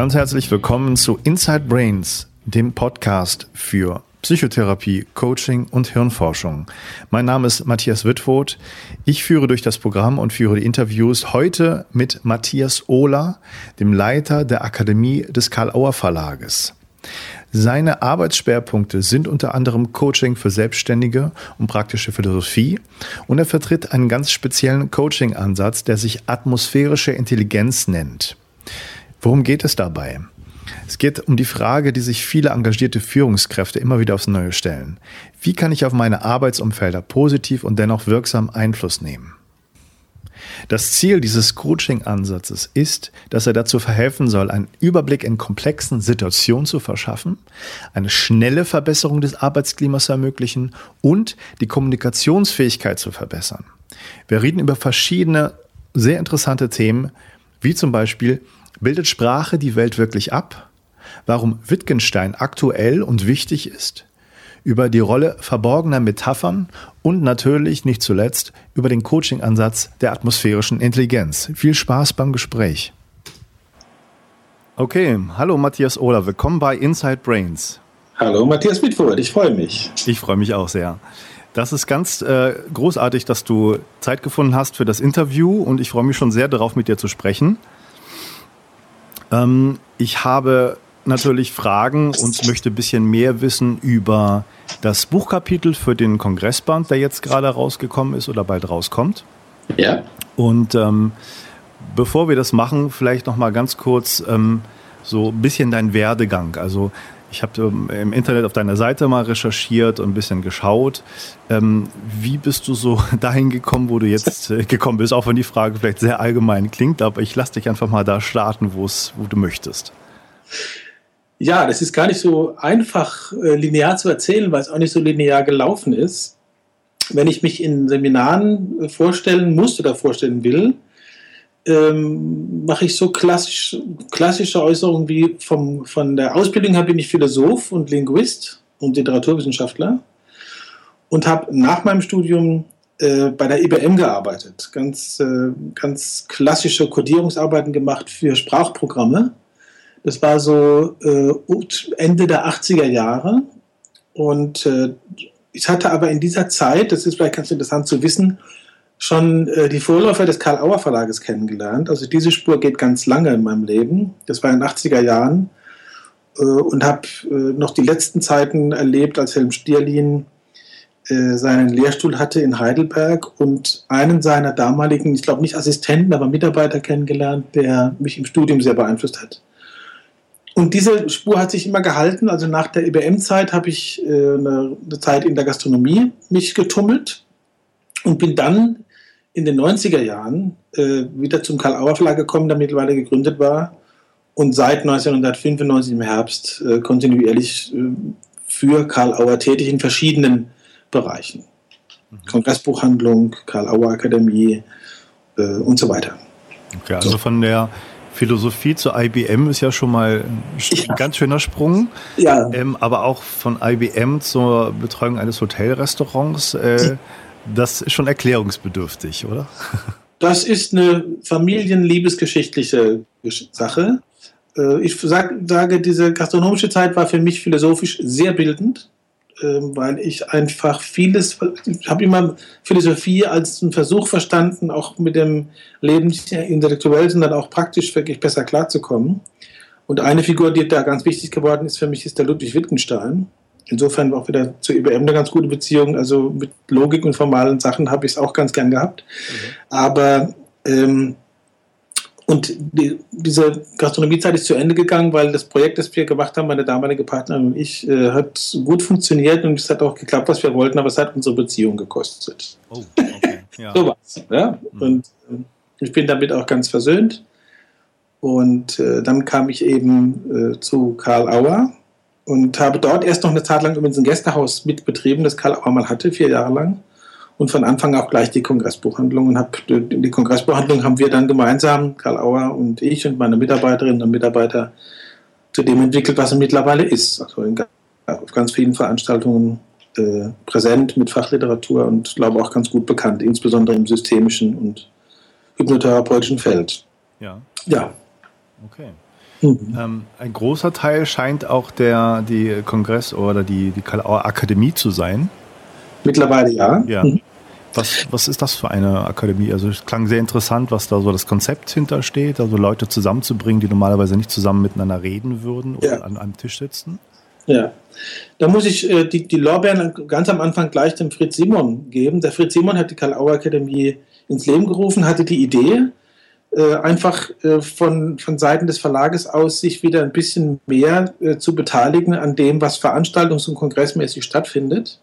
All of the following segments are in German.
Ganz herzlich willkommen zu Inside Brains, dem Podcast für Psychotherapie, Coaching und Hirnforschung. Mein Name ist Matthias Wittwoth. Ich führe durch das Programm und führe die Interviews heute mit Matthias Ohler, dem Leiter der Akademie des Karl-Auer Verlages. Seine Arbeitsschwerpunkte sind unter anderem Coaching für Selbstständige und praktische Philosophie und er vertritt einen ganz speziellen Coaching-Ansatz, der sich atmosphärische Intelligenz nennt. Worum geht es dabei? Es geht um die Frage, die sich viele engagierte Führungskräfte immer wieder aufs Neue stellen. Wie kann ich auf meine Arbeitsumfelder positiv und dennoch wirksam Einfluss nehmen? Das Ziel dieses Coaching-Ansatzes ist, dass er dazu verhelfen soll, einen Überblick in komplexen Situationen zu verschaffen, eine schnelle Verbesserung des Arbeitsklimas zu ermöglichen und die Kommunikationsfähigkeit zu verbessern. Wir reden über verschiedene sehr interessante Themen, wie zum Beispiel, bildet Sprache die Welt wirklich ab? Warum Wittgenstein aktuell und wichtig ist? über die Rolle verborgener Metaphern und natürlich nicht zuletzt über den Coaching-Ansatz der atmosphärischen Intelligenz. Viel Spaß beim Gespräch. Okay, hallo Matthias Ohler, willkommen bei Inside Brains. Hallo Matthias Mitfurt, ich freue mich. Ich freue mich auch sehr. Das ist ganz äh, großartig, dass du Zeit gefunden hast für das Interview und ich freue mich schon sehr darauf, mit dir zu sprechen. Ähm, ich habe natürlich Fragen und möchte ein bisschen mehr wissen über das Buchkapitel für den Kongressband, der jetzt gerade rausgekommen ist oder bald rauskommt. Ja. Und ähm, bevor wir das machen, vielleicht noch mal ganz kurz ähm, so ein bisschen dein Werdegang. Also ich habe ähm, im Internet auf deiner Seite mal recherchiert und ein bisschen geschaut. Ähm, wie bist du so dahin gekommen, wo du jetzt äh, gekommen bist? Auch wenn die Frage vielleicht sehr allgemein klingt, aber ich lasse dich einfach mal da starten, wo du möchtest. Ja, das ist gar nicht so einfach äh, linear zu erzählen, weil es auch nicht so linear gelaufen ist. Wenn ich mich in Seminaren äh, vorstellen muss oder vorstellen will, ähm, mache ich so klassisch, klassische Äußerungen wie vom, von der Ausbildung her bin ich Philosoph und Linguist und Literaturwissenschaftler und habe nach meinem Studium äh, bei der IBM gearbeitet. Ganz, äh, ganz klassische Codierungsarbeiten gemacht für Sprachprogramme das war so äh, Ende der 80er Jahre. Und äh, ich hatte aber in dieser Zeit, das ist vielleicht ganz interessant zu wissen, schon äh, die Vorläufer des Karl-Auer Verlages kennengelernt. Also diese Spur geht ganz lange in meinem Leben. Das war in den 80er Jahren. Äh, und habe äh, noch die letzten Zeiten erlebt, als Helm Stierlin äh, seinen Lehrstuhl hatte in Heidelberg und einen seiner damaligen, ich glaube nicht Assistenten, aber Mitarbeiter kennengelernt, der mich im Studium sehr beeinflusst hat. Und diese Spur hat sich immer gehalten. Also nach der IBM-Zeit habe ich äh, eine, Zeit in der Gastronomie mich getummelt und bin dann in den 90er Jahren äh, wieder zum Karl-Auer Verlag gekommen, der mittlerweile gegründet war und seit 1995 im Herbst äh, kontinuierlich äh, für Karl Auer tätig in verschiedenen Bereichen. Mhm. Kongressbuchhandlung, Karl Auer Akademie äh, und so weiter. Okay, also von der Philosophie zu IBM ist ja schon mal ein ja. ganz schöner Sprung. Ja. Ähm, aber auch von IBM zur Betreuung eines Hotelrestaurants, äh, das ist schon erklärungsbedürftig, oder? Das ist eine familienliebesgeschichtliche Sache. Äh, ich sag, sage, diese gastronomische Zeit war für mich philosophisch sehr bildend. Ähm, weil ich einfach vieles, ich habe immer Philosophie als einen Versuch verstanden, auch mit dem Leben nicht intellektuell, sondern auch praktisch wirklich besser klarzukommen. Und eine Figur, die da ganz wichtig geworden ist für mich, ist der Ludwig Wittgenstein. Insofern auch wieder zur IBM eine ganz gute Beziehung. Also mit Logik und formalen Sachen habe ich es auch ganz gern gehabt. Mhm. Aber ähm, und die, diese Gastronomiezeit ist zu Ende gegangen, weil das Projekt, das wir gemacht haben, meine damalige Partnerin und ich, äh, hat gut funktioniert und es hat auch geklappt, was wir wollten, aber es hat unsere Beziehung gekostet. Oh, okay. Ja. so was. Ja? Mhm. Und äh, ich bin damit auch ganz versöhnt. Und äh, dann kam ich eben äh, zu Karl Auer und habe dort erst noch eine Zeit lang übrigens ein Gästehaus mitbetrieben, das Karl Auer mal hatte, vier Jahre lang und von Anfang auch gleich die Kongressbuchhandlung. Und hab, die Kongressbuchhandlung haben wir dann gemeinsam, Karl Auer und ich und meine Mitarbeiterinnen und Mitarbeiter, zu dem entwickelt, was er mittlerweile ist. Also in, auf ganz vielen Veranstaltungen äh, präsent mit Fachliteratur und glaube auch ganz gut bekannt, insbesondere im systemischen und hypnotherapeutischen Feld. Ja. Ja. Okay. Mhm. Ähm, ein großer Teil scheint auch der die Kongress oder die, die Kalauer Akademie zu sein. Mittlerweile ja. Ja. Mhm. Was, was ist das für eine Akademie? Also es klang sehr interessant, was da so das Konzept hintersteht, also Leute zusammenzubringen, die normalerweise nicht zusammen miteinander reden würden oder ja. an einem Tisch sitzen. Ja, da muss ich äh, die, die Lorbeeren ganz am Anfang gleich dem Fritz Simon geben. Der Fritz Simon hat die Karl-Auer Akademie ins Leben gerufen, hatte die Idee, äh, einfach äh, von, von Seiten des Verlages aus sich wieder ein bisschen mehr äh, zu beteiligen an dem, was veranstaltungs- und kongressmäßig stattfindet.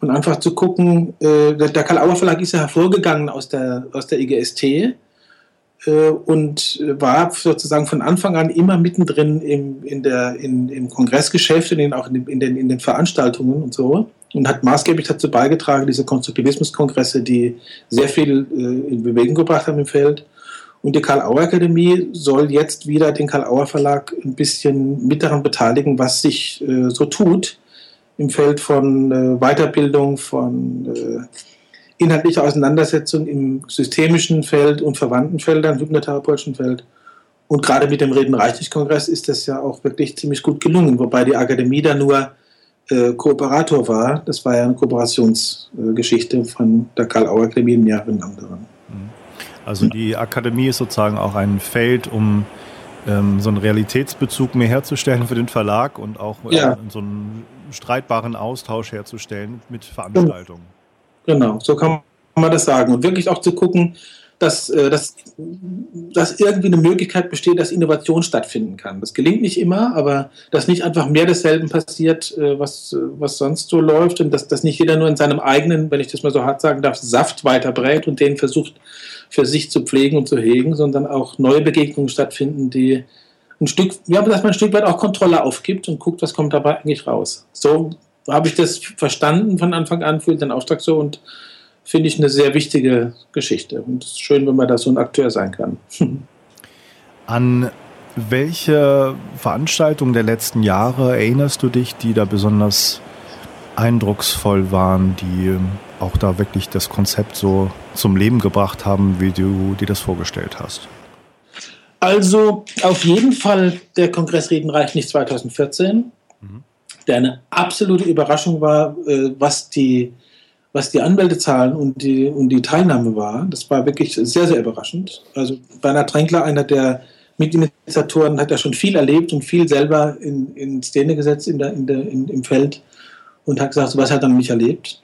Und einfach zu gucken, äh, der, der Karl-Auer Verlag ist ja hervorgegangen aus der, aus der IGST äh, und war sozusagen von Anfang an immer mittendrin im, in der, in, im Kongressgeschäft in, auch in, in, den, in den Veranstaltungen und so und hat maßgeblich dazu beigetragen, diese Konstruktivismuskongresse, die sehr viel in Bewegung gebracht haben im Feld. Und die Karl-Auer-Akademie soll jetzt wieder den Karl-Auer Verlag ein bisschen mit daran beteiligen, was sich äh, so tut im Feld von äh, Weiterbildung, von äh, inhaltliche Auseinandersetzung im systemischen Feld und verwandten Feldern, hypnotherapeutischen Feld. Und gerade mit dem Reden-Reichlich-Kongress ist das ja auch wirklich ziemlich gut gelungen, wobei die Akademie da nur äh, Kooperator war. Das war ja eine Kooperationsgeschichte von der Karl-Auer-Akademie im mehreren anderen. Also die Akademie ist sozusagen auch ein Feld, um ähm, so einen Realitätsbezug mehr herzustellen für den Verlag und auch äh, ja. so einen streitbaren Austausch herzustellen mit Veranstaltungen. Genau, so kann man das sagen. Und wirklich auch zu gucken, dass, äh, dass, dass irgendwie eine Möglichkeit besteht, dass Innovation stattfinden kann. Das gelingt nicht immer, aber dass nicht einfach mehr desselben passiert, äh, was, was sonst so läuft und dass, dass nicht jeder nur in seinem eigenen, wenn ich das mal so hart sagen darf, Saft weiterbrät und den versucht für sich zu pflegen und zu hegen, sondern auch neue Begegnungen stattfinden, die ein Stück, ja, dass man ein Stück weit auch Kontrolle aufgibt und guckt, was kommt dabei eigentlich raus. So habe ich das verstanden von Anfang an, fühlt den Auftrag so und finde ich eine sehr wichtige Geschichte. Und es ist schön, wenn man da so ein Akteur sein kann. An welche Veranstaltungen der letzten Jahre erinnerst du dich, die da besonders eindrucksvoll waren, die auch da wirklich das Konzept so zum Leben gebracht haben, wie du dir das vorgestellt hast? Also auf jeden Fall der Kongress Reden reicht nicht 2014 der eine absolute Überraschung war, äh, was die was die Anmeldezahlen und die, und die Teilnahme war. Das war wirklich sehr, sehr überraschend. Also Bernhard Tränkler, einer der Mitinitiatoren, hat ja schon viel erlebt und viel selber in, in Szene gesetzt in der, in der, in, im Feld und hat gesagt, sowas hat er nicht erlebt.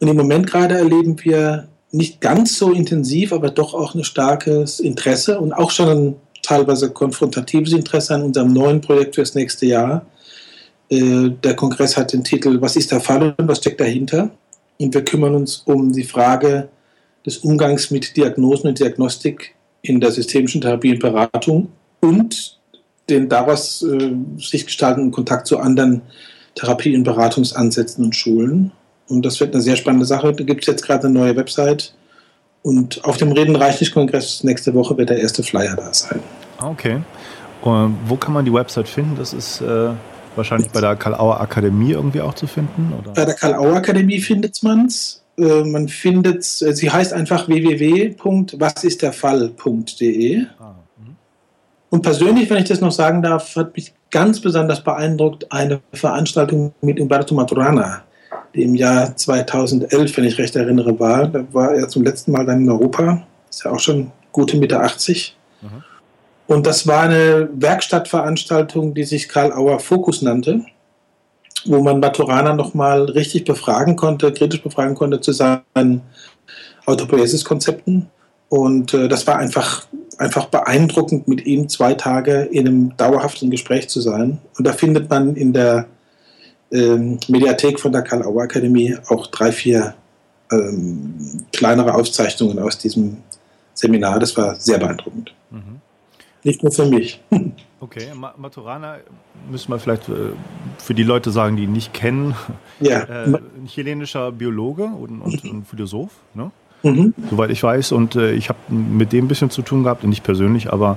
Und im Moment gerade erleben wir nicht ganz so intensiv, aber doch auch ein starkes Interesse und auch schon ein teilweise konfrontatives Interesse an unserem neuen Projekt fürs nächste Jahr, äh, der Kongress hat den Titel Was ist der Fall und was steckt dahinter? Und wir kümmern uns um die Frage des Umgangs mit Diagnosen und Diagnostik in der systemischen Therapie und Beratung und den daraus äh, sich gestaltenden Kontakt zu anderen Therapie- und Beratungsansätzen und Schulen. Und das wird eine sehr spannende Sache. Da gibt es jetzt gerade eine neue Website. Und auf dem Reden reichlich Kongress nächste Woche wird der erste Flyer da sein. Okay. Und wo kann man die Website finden? Das ist äh, Wahrscheinlich bei der Karl-Auer Akademie irgendwie auch zu finden? Oder? Bei der Karl-Auer Akademie findet man es. Äh, man findet, äh, sie heißt einfach www.wasistderfall.de. Ah, mhm. und persönlich, wenn ich das noch sagen darf, hat mich ganz besonders beeindruckt eine Veranstaltung mit Umberto Maturana, die im Jahr 2011, wenn ich recht erinnere, war. Da war er zum letzten Mal dann in Europa. Ist ja auch schon gute Mitte 80. Mhm. Und das war eine Werkstattveranstaltung, die sich Karl Auer Fokus nannte, wo man Maturaner nochmal richtig befragen konnte, kritisch befragen konnte zu seinen Autopoiesis-Konzepten. Und äh, das war einfach, einfach beeindruckend, mit ihm zwei Tage in einem dauerhaften Gespräch zu sein. Und da findet man in der ähm, Mediathek von der Karl-Auer Akademie auch drei, vier ähm, kleinere Aufzeichnungen aus diesem Seminar. Das war sehr beeindruckend. Mhm. Nicht nur für mich. Okay, Maturana müssen wir vielleicht äh, für die Leute sagen, die ihn nicht kennen. Ja. Äh, ein chilenischer Biologe und, und, und Philosoph, ne? Mhm. soweit ich weiß. Und äh, ich habe mit dem ein bisschen zu tun gehabt, nicht persönlich, aber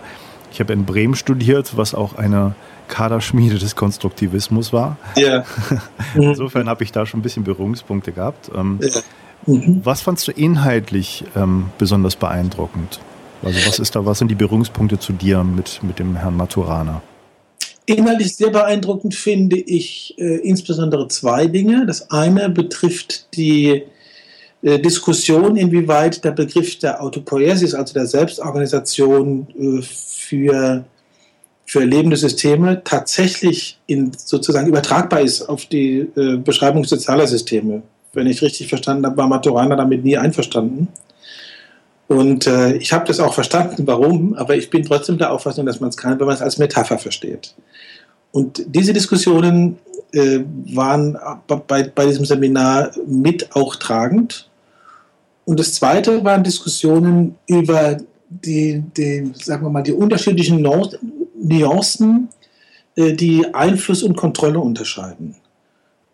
ich habe in Bremen studiert, was auch eine Kaderschmiede des Konstruktivismus war. Ja. Insofern habe ich da schon ein bisschen Berührungspunkte gehabt. Ähm, ja. mhm. Was fandst du inhaltlich ähm, besonders beeindruckend? Also was ist da, was sind die Berührungspunkte zu dir mit, mit dem Herrn Maturana? Inhaltlich sehr beeindruckend finde ich äh, insbesondere zwei Dinge. Das eine betrifft die äh, Diskussion, inwieweit der Begriff der Autopoiesis, also der Selbstorganisation äh, für, für lebende Systeme, tatsächlich in, sozusagen übertragbar ist auf die äh, Beschreibung sozialer Systeme. Wenn ich richtig verstanden habe, war Maturana damit nie einverstanden. Und äh, ich habe das auch verstanden, warum, aber ich bin trotzdem der Auffassung, dass man es kann, wenn man es als Metapher versteht. Und diese Diskussionen äh, waren bei, bei diesem Seminar mit auch tragend. Und das Zweite waren Diskussionen über die, die sagen wir mal, die unterschiedlichen Nuancen, äh, die Einfluss und Kontrolle unterscheiden.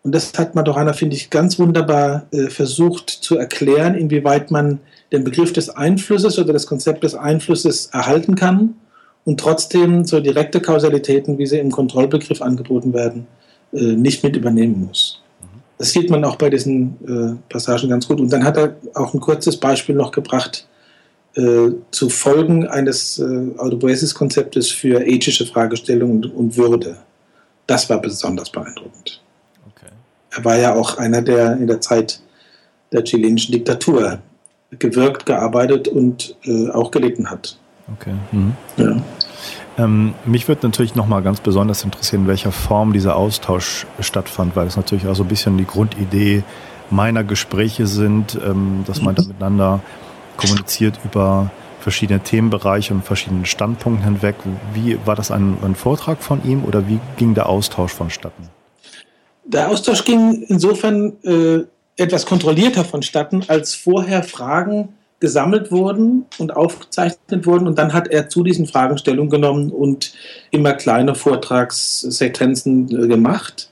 Und das hat Madorana, finde ich, ganz wunderbar äh, versucht zu erklären, inwieweit man den Begriff des Einflusses oder das Konzept des Einflusses erhalten kann und trotzdem so direkte Kausalitäten, wie sie im Kontrollbegriff angeboten werden, äh, nicht mit übernehmen muss. Das sieht man auch bei diesen äh, Passagen ganz gut. Und dann hat er auch ein kurzes Beispiel noch gebracht äh, zu Folgen eines äh, Autopoiesis-Konzeptes für ethische Fragestellungen und, und, Würde. Das war besonders beeindruckend. Okay. Er war ja auch einer, der in der Zeit der chilenischen Diktatur gewirkt, gearbeitet und äh, auch gelitten hat. Okay. Mhm. Ja. Ähm, mich würde natürlich nochmal ganz besonders interessieren, in welcher Form dieser Austausch stattfand, weil es natürlich auch so ein bisschen die Grundidee meiner Gespräche sind, ähm, dass man da miteinander kommuniziert über verschiedene Themenbereiche und verschiedene Standpunkte hinweg. Wie war das ein, ein Vortrag von ihm oder wie ging der Austausch vonstatten? Der Austausch ging insofern äh, etwas kontrollierter vonstatten, als vorher Fragen gesammelt wurden und aufgezeichnet wurden. Und dann hat er zu diesen Fragen Stellung genommen und immer kleine Vortragssequenzen äh, gemacht.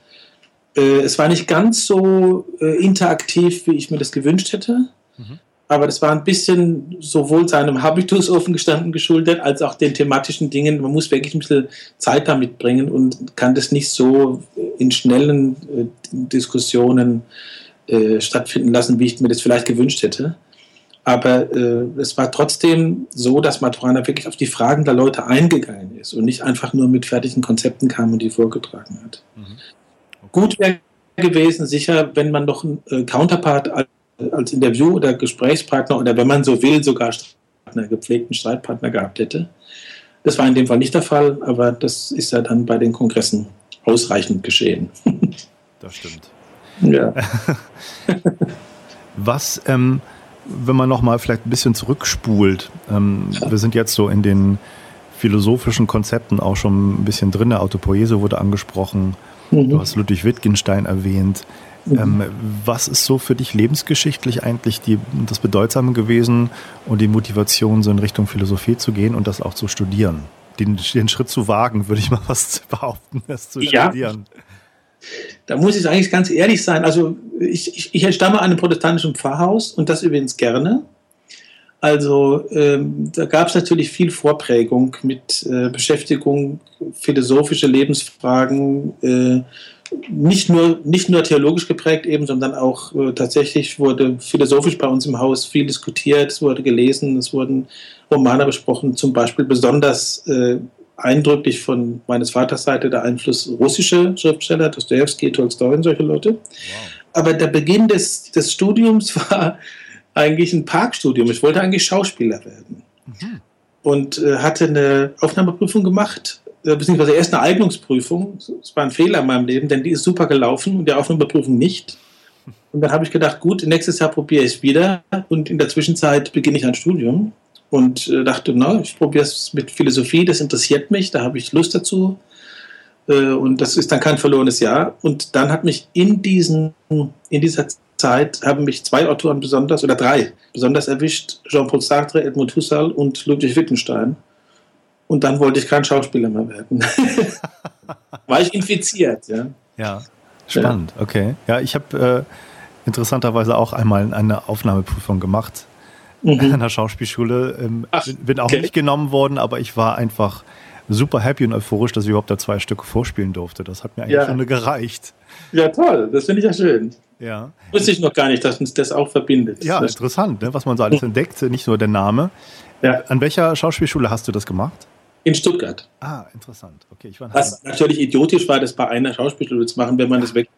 Äh, es war nicht ganz so äh, interaktiv, wie ich mir das gewünscht hätte. Mhm. Aber das war ein bisschen sowohl seinem Habitus offen gestanden geschuldet, als auch den thematischen Dingen. Man muss wirklich ein bisschen Zeit damit bringen und kann das nicht so in schnellen Diskussionen äh, stattfinden lassen, wie ich mir das vielleicht gewünscht hätte. Aber äh, es war trotzdem so, dass Maturana wirklich auf die Fragen der Leute eingegangen ist und nicht einfach nur mit fertigen Konzepten kam und die vorgetragen hat. Mhm. Okay. Gut wäre gewesen, sicher, wenn man noch einen äh, Counterpart als, als Interview- oder Gesprächspartner oder wenn man so will, sogar einen gepflegten Streitpartner gehabt hätte. Das war in dem Fall nicht der Fall, aber das ist ja dann bei den Kongressen ausreichend geschehen. Das stimmt. Ja. Was ähm, wenn man nochmal vielleicht ein bisschen zurückspult, ähm, wir sind jetzt so in den philosophischen Konzepten auch schon ein bisschen drin. Autopoiese wurde angesprochen. Mhm. Du hast Ludwig Wittgenstein erwähnt. Mhm. Ähm, was ist so für dich lebensgeschichtlich eigentlich die, das Bedeutsame gewesen und die Motivation, so in Richtung Philosophie zu gehen und das auch zu studieren? Den, den Schritt zu wagen, würde ich mal fast behaupten, das zu ja. studieren. Da muss ich eigentlich ganz ehrlich sein. Also ich, ich, ich entstamme einem protestantischen Pfarrhaus und das übrigens gerne. Also ähm, da gab es natürlich viel Vorprägung mit äh, Beschäftigung, philosophische Lebensfragen, äh, nicht, nur, nicht nur theologisch geprägt eben, sondern auch äh, tatsächlich wurde philosophisch bei uns im Haus viel diskutiert, es wurde gelesen, es wurden Romane besprochen, zum Beispiel besonders äh, eindrücklich von meines Vaters Seite der Einfluss russischer Schriftsteller, Dostoevsky, Tolstoi und solche Leute. Wow. Aber der Beginn des, des Studiums war eigentlich ein Parkstudium. Ich wollte eigentlich Schauspieler werden. Mhm. Und äh, hatte eine Aufnahmeprüfung gemacht, äh, beziehungsweise erst eine Eignungsprüfung. Es war ein Fehler in meinem Leben, denn die ist super gelaufen und die Aufnahmeprüfung nicht. Und dann habe ich gedacht, gut, nächstes Jahr probiere ich es wieder und in der Zwischenzeit beginne ich ein Studium und äh, dachte, na, ich probiere es mit Philosophie, das interessiert mich, da habe ich Lust dazu. Äh, und das ist dann kein verlorenes Jahr. Und dann hat mich in, diesen, in dieser Zeit haben mich zwei Autoren besonders, oder drei, besonders erwischt, Jean-Paul Sartre, Edmund Husserl und Ludwig Wittgenstein. Und dann wollte ich kein Schauspieler mehr werden. War ich infiziert, ja. Ja, spannend, okay. Ja, ich habe äh, interessanterweise auch einmal eine Aufnahmeprüfung gemacht mhm. an der Schauspielschule. Ähm, Ach, bin auch okay. nicht genommen worden, aber ich war einfach super happy und euphorisch, dass ich überhaupt da zwei Stücke vorspielen durfte. Das hat mir eigentlich ja. schon gereicht. Ja, toll. Das finde ich ja schön. Ja. Wusste ich noch gar nicht, dass uns das auch verbindet. Ja, das interessant, ne, was man so alles entdeckt, nicht nur der Name. Ja. An welcher Schauspielschule hast du das gemacht? In Stuttgart. Ah, interessant. Okay, ich war Was natürlich idiotisch war, das bei einer Schauspielschule zu machen. Wenn man das weg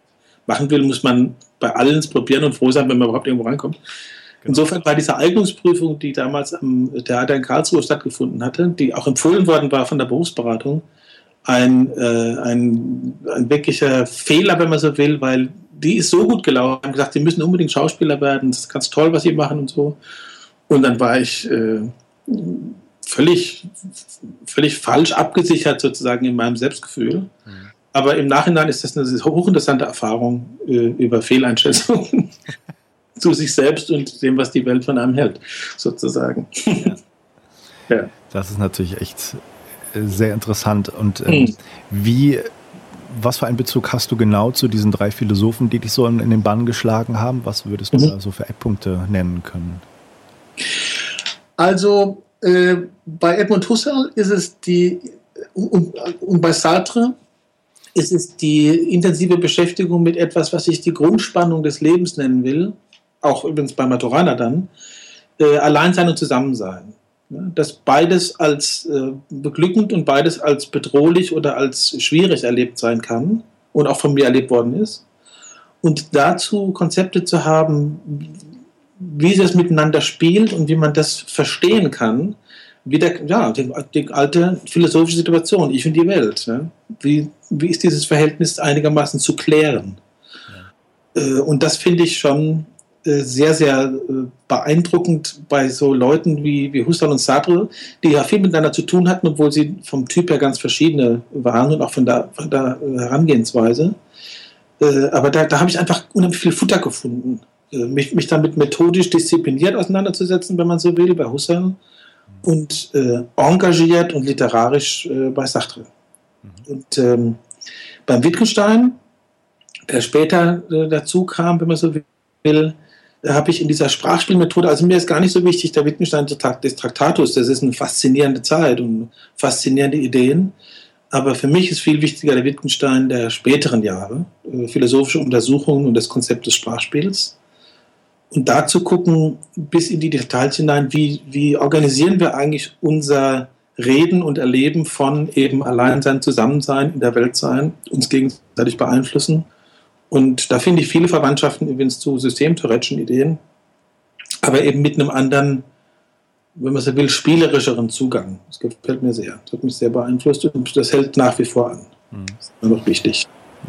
machen will, muss man bei allen probieren und froh sein, wenn man überhaupt irgendwo reinkommt. Genau. Insofern war diese Eignungsprüfung, die damals am Theater in Karlsruhe stattgefunden hatte, die auch empfohlen worden war von der Berufsberatung, ein, äh, ein, ein wirklicher Fehler, wenn man so will, weil die ist so gut gelaufen, haben gesagt, sie müssen unbedingt Schauspieler werden, das ist ganz toll, was sie machen und so. Und dann war ich äh, völlig, völlig falsch abgesichert sozusagen in meinem Selbstgefühl. Mhm. Aber im Nachhinein ist das eine hochinteressante Erfahrung äh, über Fehleinschätzungen zu sich selbst und dem, was die Welt von einem hält, sozusagen. Ja. ja. Das ist natürlich echt äh, sehr interessant. Und ähm, mhm. wie, was für einen Bezug hast du genau zu diesen drei Philosophen, die dich so in, in den Bann geschlagen haben? Was würdest du mhm. da so für Eckpunkte nennen können? Also äh, bei Edmund Husserl ist es die, und, und bei Sartre ist es die intensive Beschäftigung mit etwas, was ich die Grundspannung des Lebens nennen will, auch übrigens bei Maturana dann, äh, Alleinsein und Zusammensein. Ja, dass beides als äh, beglückend und beides als bedrohlich oder als schwierig erlebt sein kann und auch von mir erlebt worden ist. Und dazu Konzepte zu haben, wie das miteinander spielt und wie man das verstehen kann, wie der, ja, die, die alte philosophische Situation, ich und die Welt. Ne? Wie, wie ist dieses Verhältnis einigermaßen zu klären? Ja. Äh, und das finde ich schon sehr, sehr äh, beeindruckend bei so Leuten wie, wie Husserl und Sartre, die ja viel miteinander zu tun hatten, obwohl sie vom Typ her ganz verschiedene waren und auch von der, von der Herangehensweise. Aber da, da habe ich einfach unheimlich viel Futter gefunden. Mich, mich damit methodisch diszipliniert auseinanderzusetzen, wenn man so will, bei Husserl und äh, engagiert und literarisch äh, bei Sartre. Mhm. Und ähm, beim Wittgenstein, der später äh, dazu kam, wenn man so will, habe ich in dieser Sprachspielmethode, also mir ist gar nicht so wichtig, der Wittgenstein des Traktatus, das ist eine faszinierende Zeit und faszinierende Ideen. Aber für mich ist viel wichtiger der Wittgenstein der späteren Jahre, äh, philosophische Untersuchungen und das Konzept des Sprachspiels und da zu gucken, bis in die Details hinein, wie, wie organisieren wir eigentlich unser Reden und Erleben von eben Alleinsein, Zusammensein, in der Welt sein, uns gegenseitig beeinflussen. Und da finde ich viele Verwandtschaften übrigens zu systemtheoretischen Ideen, aber eben mit einem anderen, wenn man so will, spielerischeren Zugang. Das gefällt mir sehr. Das hat mich sehr beeinflusst und das hält nach wie vor an. Mhm. Das ist immer noch wichtig.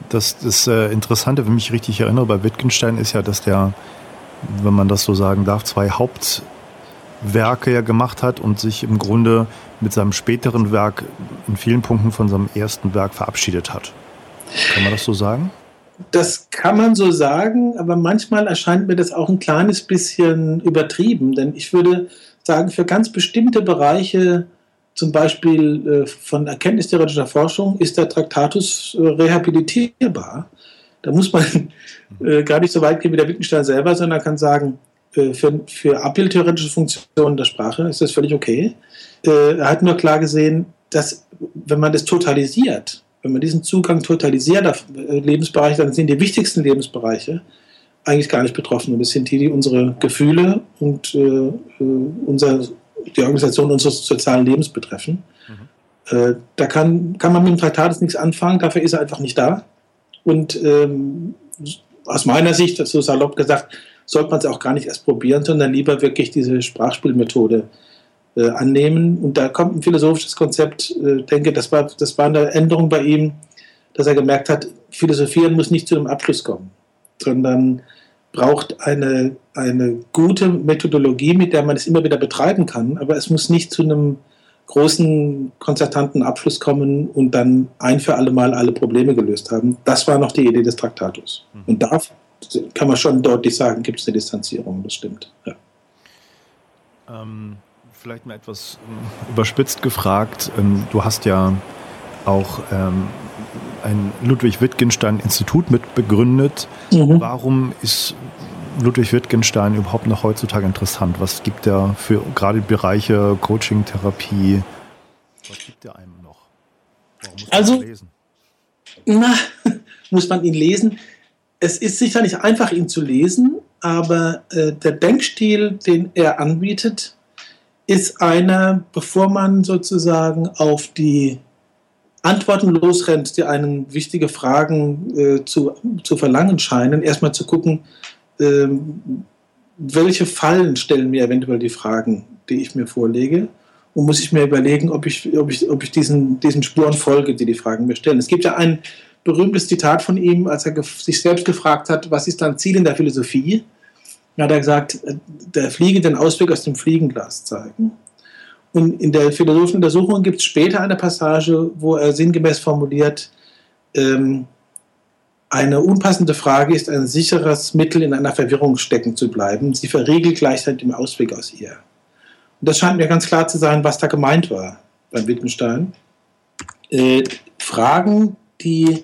Das, das äh, Interessante, wenn ich mich richtig erinnere, bei Wittgenstein ist ja, dass der wenn man das so sagen darf, zwei Hauptwerke ja gemacht hat und sich im Grunde mit seinem späteren Werk in vielen Punkten von seinem ersten Werk verabschiedet hat. Kann man das so sagen? Das kann man so sagen, aber manchmal erscheint mir das auch ein kleines bisschen übertrieben, denn ich würde sagen, für ganz bestimmte Bereiche, zum Beispiel äh, von erkenntnistheoretischer Forschung, ist der Traktatus äh, rehabilitierbar. Da muss man äh, gar nicht so weit gehen wie der Wittgenstein selber, sondern kann sagen, für, für abbildtheoretische Funktionen der Sprache ist das völlig okay. Er hat nur klar gesehen, dass wenn man das totalisiert, wenn man diesen Zugang totalisiert auf äh, Lebensbereiche, dann sind die wichtigsten Lebensbereiche eigentlich gar nicht betroffen. Und das sind die, die unsere Gefühle und äh, äh unser, die Organisation unseres sozialen Lebens betreffen. Mhm. Äh, da kann, kann man mit dem Traktat nichts anfangen, dafür ist er einfach nicht da. Und ähm, aus meiner Sicht, so salopp gesagt, sollte man es auch gar nicht erst probieren, sondern lieber wirklich diese Sprachspielmethode äh, annehmen. Und da kommt ein philosophisches Konzept, äh, denke, das war, das war eine Änderung bei ihm, dass er gemerkt hat, Philosophieren muss nicht zu einem Abschluss kommen, sondern braucht eine, eine gute Methodologie, mit der man es immer wieder betreiben kann, aber es muss nicht zu einem großen konzertanten Abschluss kommen und dann ein für alle Mal alle Probleme gelöst haben. Das war noch die Idee des Traktatus. Mhm. Und da kann man schon deutlich sagen, gibt es eine Distanzierung, das stimmt. Ja. Ähm, vielleicht mal etwas ähm, überspitzt gefragt. Ähm, du hast ja auch ähm, ein Ludwig Wittgenstein Institut mitbegründet. Mhm. Warum ist Ludwig Wittgenstein überhaupt noch heutzutage interessant? Was gibt er für gerade Bereiche Coaching, Therapie? Was gibt er einem noch? Warum muss also, man ihn lesen? Na, muss man ihn lesen? es ist sicher nicht einfach, ihn zu lesen, aber äh, der Denkstil, den er anbietet, ist einer, bevor man sozusagen auf die Antworten losrennt, die einen wichtige Fragen äh, zu, zu verlangen scheinen, erstmal zu gucken, äh, welche Fallen stellen mir eventuell die Fragen, die ich mir vorlege und muss ich mir überlegen, ob ich, ob ich, ob ich diesen, diesen Spuren folge, die die Fragen mir stellen. Es gibt ja ein berühmtes Zitat von ihm, als er sich selbst gefragt hat, was ist dein Ziel in der Philosophie? Da hat er gesagt, der Fliege den Ausweg aus dem Fliegenglas zeigen. Und in der philosophischen Untersuchung gibt es später eine Passage, wo er sinngemäß formuliert, ähm, eine unpassende Frage ist ein sicheres Mittel, in einer Verwirrung stecken zu bleiben. Sie verriegelt gleichzeitig den Ausweg aus ihr. Und das scheint mir ganz klar zu sein, was da gemeint war beim Wittgenstein. Äh, Fragen, die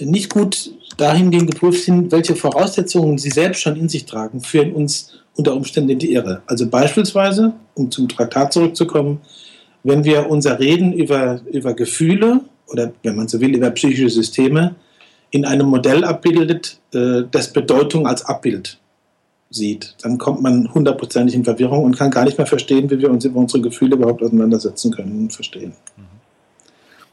nicht gut dahingehend geprüft sind, welche Voraussetzungen sie selbst schon in sich tragen, führen uns unter Umständen in die Irre. Also beispielsweise, um zum Traktat zurückzukommen, wenn wir unser Reden über, über Gefühle oder, wenn man so will, über psychische Systeme in einem Modell abbildet, äh, das Bedeutung als Abbild sieht, dann kommt man hundertprozentig in Verwirrung und kann gar nicht mehr verstehen, wie wir uns über unsere Gefühle überhaupt auseinandersetzen können und verstehen. Mhm.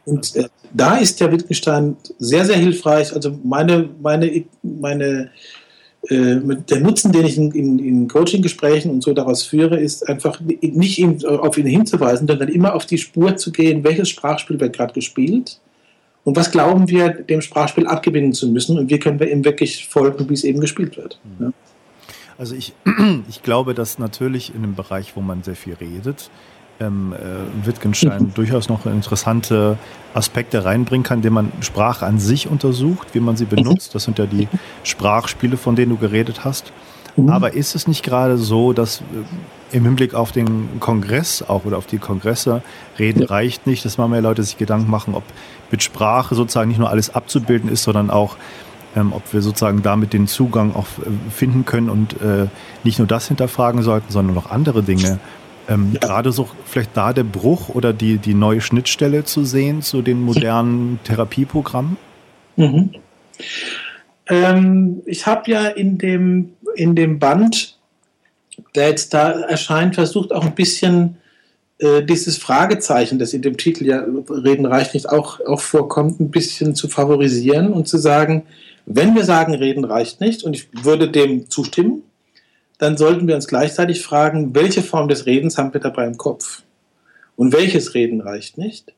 Und äh, da ist der Wittgenstein sehr, sehr hilfreich. Also meine, meine, meine, äh, der Nutzen, den ich in, in, in Coaching-Gesprächen und so daraus führe, ist einfach nicht ihm, auf ihn hinzuweisen, sondern immer auf die Spur zu gehen, welches Sprachspiel wird gerade gespielt und was glauben wir, dem Sprachspiel abgewinnen zu müssen und wie können wir ihm wirklich folgen, wie es eben gespielt wird. Mhm. Ja. Also ich, ich glaube, dass natürlich in einem Bereich, wo man sehr viel redet, ähm, äh, Wittgenstein durchaus noch interessante Aspekte reinbringen kann, indem man Sprache an sich untersucht, wie man sie benutzt. Das sind ja die Sprachspiele, von denen du geredet hast. Mhm. Aber ist es nicht gerade so, dass äh, im Hinblick auf den Kongress auch oder auf die Kongresse reden ja. reicht nicht, dass mal mehr Leute sich Gedanken machen, ob mit Sprache sozusagen nicht nur alles abzubilden ist, sondern auch ähm, ob wir sozusagen damit den Zugang auch äh, finden können und äh, nicht nur das hinterfragen sollten, sondern noch andere Dinge. Ähm, ja. Gerade so vielleicht da der Bruch oder die, die neue Schnittstelle zu sehen zu den modernen Therapieprogrammen? Mhm. Ähm, ich habe ja in dem, in dem Band, der jetzt da erscheint, versucht auch ein bisschen äh, dieses Fragezeichen, das in dem Titel ja Reden reicht nicht auch, auch vorkommt, ein bisschen zu favorisieren und zu sagen, wenn wir sagen, Reden reicht nicht, und ich würde dem zustimmen, dann sollten wir uns gleichzeitig fragen, welche Form des Redens haben wir dabei im Kopf? Und welches Reden reicht nicht?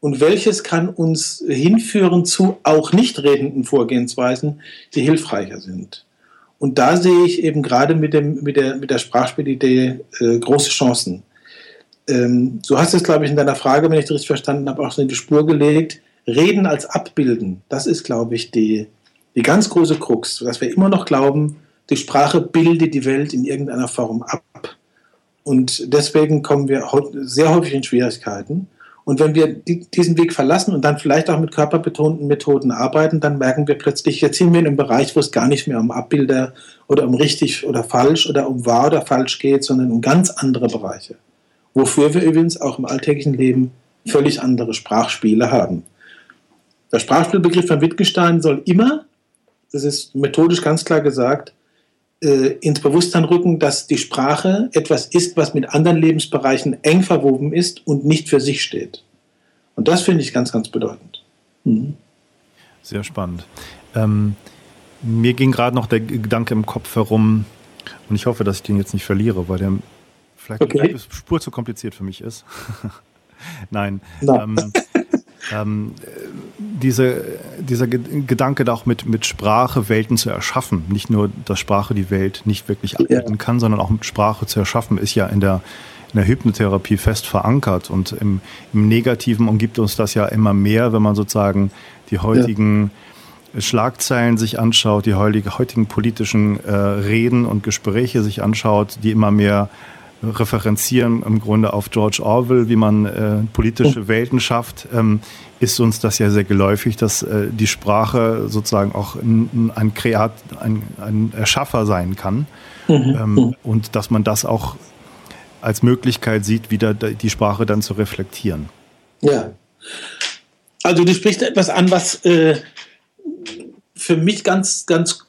Und welches kann uns hinführen zu auch nicht redenden Vorgehensweisen, die hilfreicher sind? Und da sehe ich eben gerade mit, dem, mit, der, mit der Sprachspielidee äh, große Chancen. Ähm, du hast es, glaube ich, in deiner Frage, wenn ich das richtig verstanden habe, auch so in die Spur gelegt. Reden als Abbilden, das ist, glaube ich, die, die ganz große Krux, dass wir immer noch glauben, die Sprache bildet die Welt in irgendeiner Form ab. Und deswegen kommen wir sehr häufig in Schwierigkeiten. Und wenn wir diesen Weg verlassen und dann vielleicht auch mit körperbetonten Methoden arbeiten, dann merken wir plötzlich, jetzt sind wir in einem Bereich, wo es gar nicht mehr um Abbilder oder um richtig oder falsch oder um wahr oder falsch geht, sondern um ganz andere Bereiche. Wofür wir übrigens auch im alltäglichen Leben völlig andere Sprachspiele haben. Der Sprachspielbegriff von Wittgenstein soll immer, das ist methodisch ganz klar gesagt, äh, ins Bewusstsein rücken, dass die Sprache etwas ist, was mit anderen Lebensbereichen eng verwoben ist und nicht für sich steht. Und das finde ich ganz, ganz bedeutend. Mhm. Sehr spannend. Ähm, mir ging gerade noch der Gedanke im Kopf herum, und ich hoffe, dass ich den jetzt nicht verliere, weil der vielleicht okay. eine Spur zu kompliziert für mich ist. Nein. Ähm, ähm, diese, dieser Gedanke da auch mit, mit Sprache Welten zu erschaffen, nicht nur, dass Sprache die Welt nicht wirklich abbilden kann, sondern auch mit Sprache zu erschaffen, ist ja in der, in der Hypnotherapie fest verankert. Und im, im Negativen umgibt uns das ja immer mehr, wenn man sozusagen die heutigen ja. Schlagzeilen sich anschaut, die heutigen politischen äh, Reden und Gespräche sich anschaut, die immer mehr referenzieren im Grunde auf George Orwell, wie man äh, politische oh. Welten schafft, ähm, ist uns das ja sehr geläufig, dass äh, die Sprache sozusagen auch ein, ein Kreat, ein, ein Erschaffer sein kann mhm. ähm, mhm. und dass man das auch als Möglichkeit sieht, wieder die Sprache dann zu reflektieren. Ja, also du sprichst etwas an, was äh, für mich ganz, ganz